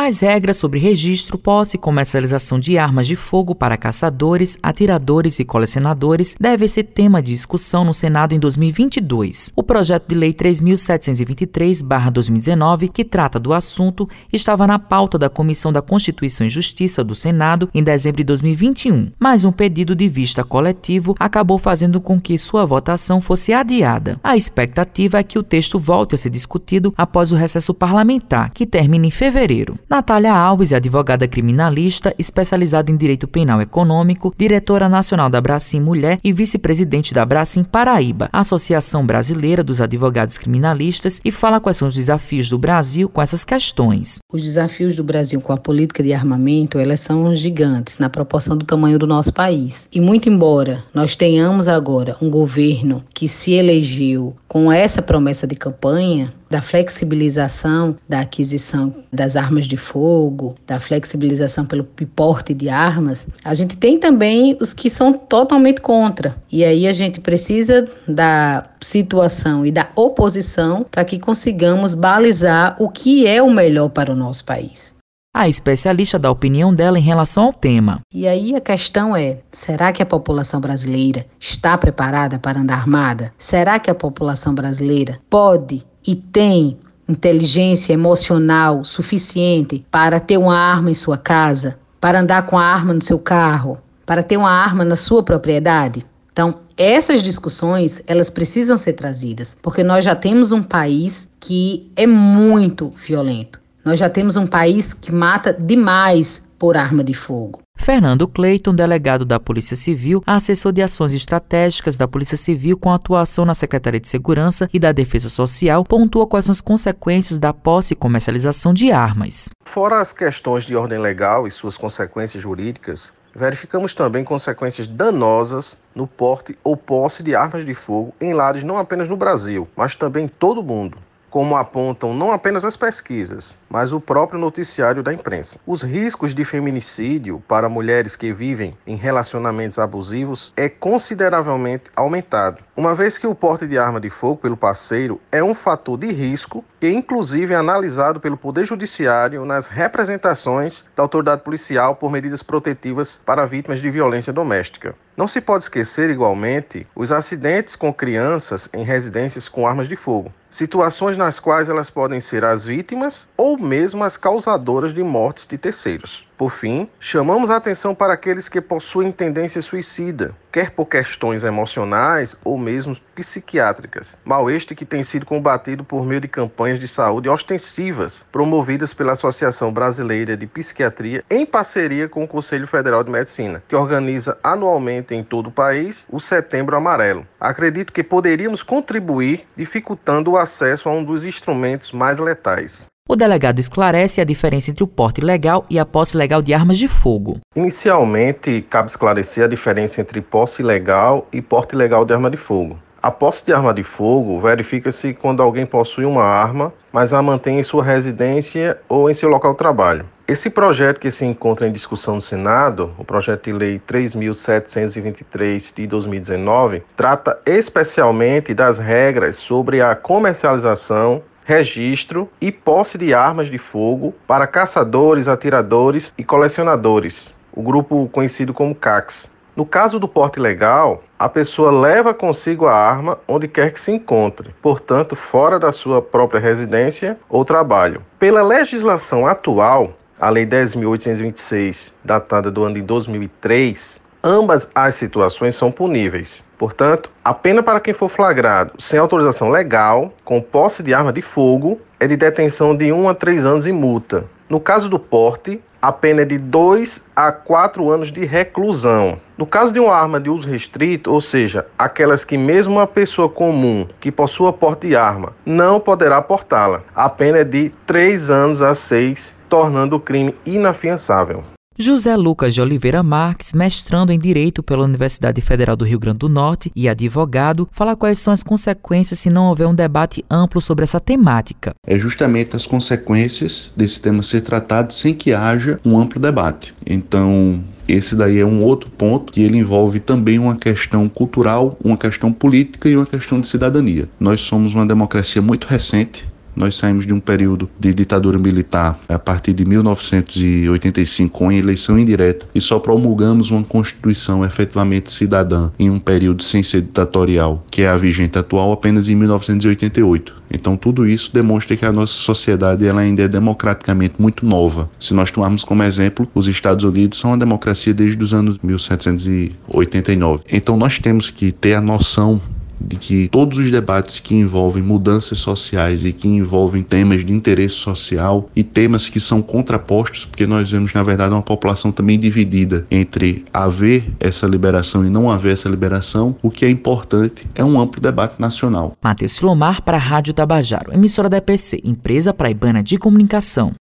As regras sobre registro, posse e comercialização de armas de fogo para caçadores, atiradores e colecionadores devem ser tema de discussão no Senado em 2022. O projeto de lei 3723/2019, que trata do assunto, estava na pauta da Comissão da Constituição e Justiça do Senado em dezembro de 2021, mas um pedido de vista coletivo acabou fazendo com que sua votação fosse adiada. A expectativa é que o texto volte a ser discutido após o recesso parlamentar, que termina em fevereiro. Natália Alves é advogada criminalista, especializada em direito penal econômico, diretora nacional da Bracim Mulher e vice-presidente da Bracim Paraíba, Associação Brasileira dos Advogados Criminalistas, e fala quais são os desafios do Brasil com essas questões. Os desafios do Brasil com a política de armamento, elas são gigantes na proporção do tamanho do nosso país. E muito embora nós tenhamos agora um governo que se elegeu com essa promessa de campanha, da flexibilização da aquisição das armas de fogo, da flexibilização pelo porte de armas, a gente tem também os que são totalmente contra. E aí a gente precisa da situação e da oposição para que consigamos balizar o que é o melhor para o nosso país. A especialista dá a opinião dela em relação ao tema. E aí a questão é: será que a população brasileira está preparada para andar armada? Será que a população brasileira pode e tem inteligência emocional suficiente para ter uma arma em sua casa, para andar com a arma no seu carro, para ter uma arma na sua propriedade? Então, essas discussões, elas precisam ser trazidas, porque nós já temos um país que é muito violento. Nós já temos um país que mata demais por arma de fogo. Fernando Cleiton, delegado da Polícia Civil, assessor de ações estratégicas da Polícia Civil com atuação na Secretaria de Segurança e da Defesa Social, pontua quais são as consequências da posse e comercialização de armas. Fora as questões de ordem legal e suas consequências jurídicas, verificamos também consequências danosas no porte ou posse de armas de fogo em lares não apenas no Brasil, mas também em todo o mundo como apontam não apenas as pesquisas, mas o próprio noticiário da imprensa. Os riscos de feminicídio para mulheres que vivem em relacionamentos abusivos é consideravelmente aumentado, uma vez que o porte de arma de fogo pelo parceiro é um fator de risco que inclusive é analisado pelo Poder Judiciário nas representações da autoridade policial por medidas protetivas para vítimas de violência doméstica. Não se pode esquecer, igualmente, os acidentes com crianças em residências com armas de fogo, situações nas quais elas podem ser as vítimas ou mesmo as causadoras de mortes de terceiros. Por fim, chamamos a atenção para aqueles que possuem tendência suicida, quer por questões emocionais ou mesmo psiquiátricas. Mal este que tem sido combatido por meio de campanhas de saúde ostensivas promovidas pela Associação Brasileira de Psiquiatria em parceria com o Conselho Federal de Medicina, que organiza anualmente em todo o país o Setembro Amarelo. Acredito que poderíamos contribuir dificultando o acesso a um dos instrumentos mais letais. O delegado esclarece a diferença entre o porte legal e a posse legal de armas de fogo. Inicialmente, cabe esclarecer a diferença entre posse legal e porte legal de arma de fogo. A posse de arma de fogo verifica-se quando alguém possui uma arma, mas a mantém em sua residência ou em seu local de trabalho. Esse projeto que se encontra em discussão no Senado, o projeto de lei 3723 de 2019, trata especialmente das regras sobre a comercialização registro e posse de armas de fogo para caçadores, atiradores e colecionadores, o grupo conhecido como CACs. No caso do porte legal, a pessoa leva consigo a arma onde quer que se encontre, portanto, fora da sua própria residência ou trabalho. Pela legislação atual, a Lei 10.826, datada do ano de 2003, ambas as situações são puníveis. Portanto, a pena para quem for flagrado sem autorização legal, com posse de arma de fogo, é de detenção de 1 a 3 anos e multa. No caso do porte, a pena é de 2 a 4 anos de reclusão. No caso de uma arma de uso restrito, ou seja, aquelas que mesmo uma pessoa comum que possua porte de arma não poderá portá-la, a pena é de 3 anos a 6, tornando o crime inafiançável. José Lucas de Oliveira Marques, mestrando em Direito pela Universidade Federal do Rio Grande do Norte e advogado, fala quais são as consequências se não houver um debate amplo sobre essa temática. É justamente as consequências desse tema ser tratado sem que haja um amplo debate. Então, esse daí é um outro ponto que ele envolve também uma questão cultural, uma questão política e uma questão de cidadania. Nós somos uma democracia muito recente, Nós saímos de um período de ditadura militar a partir de 1985 com eleição indireta e só promulgamos uma constituição efetivamente cidadã em um período sem ser ditatorial, que é a vigente atual, apenas em 1988. Então tudo isso demonstra que a nossa sociedade ela ainda é democraticamente muito nova. Se nós tomarmos como exemplo, os Estados Unidos são uma democracia desde os anos 1789. Então nós temos que ter a noção de que todos os debates que envolvem mudanças sociais e que envolvem temas de interesse social e temas que são contrapostos, porque nós vemos na verdade uma população também dividida entre haver essa liberação e não haver essa liberação, o que é importante é um amplo debate nacional. Matheus Silomar para a Rádio Tabajaro, emissora da EPC, empresa praibana de comunicação.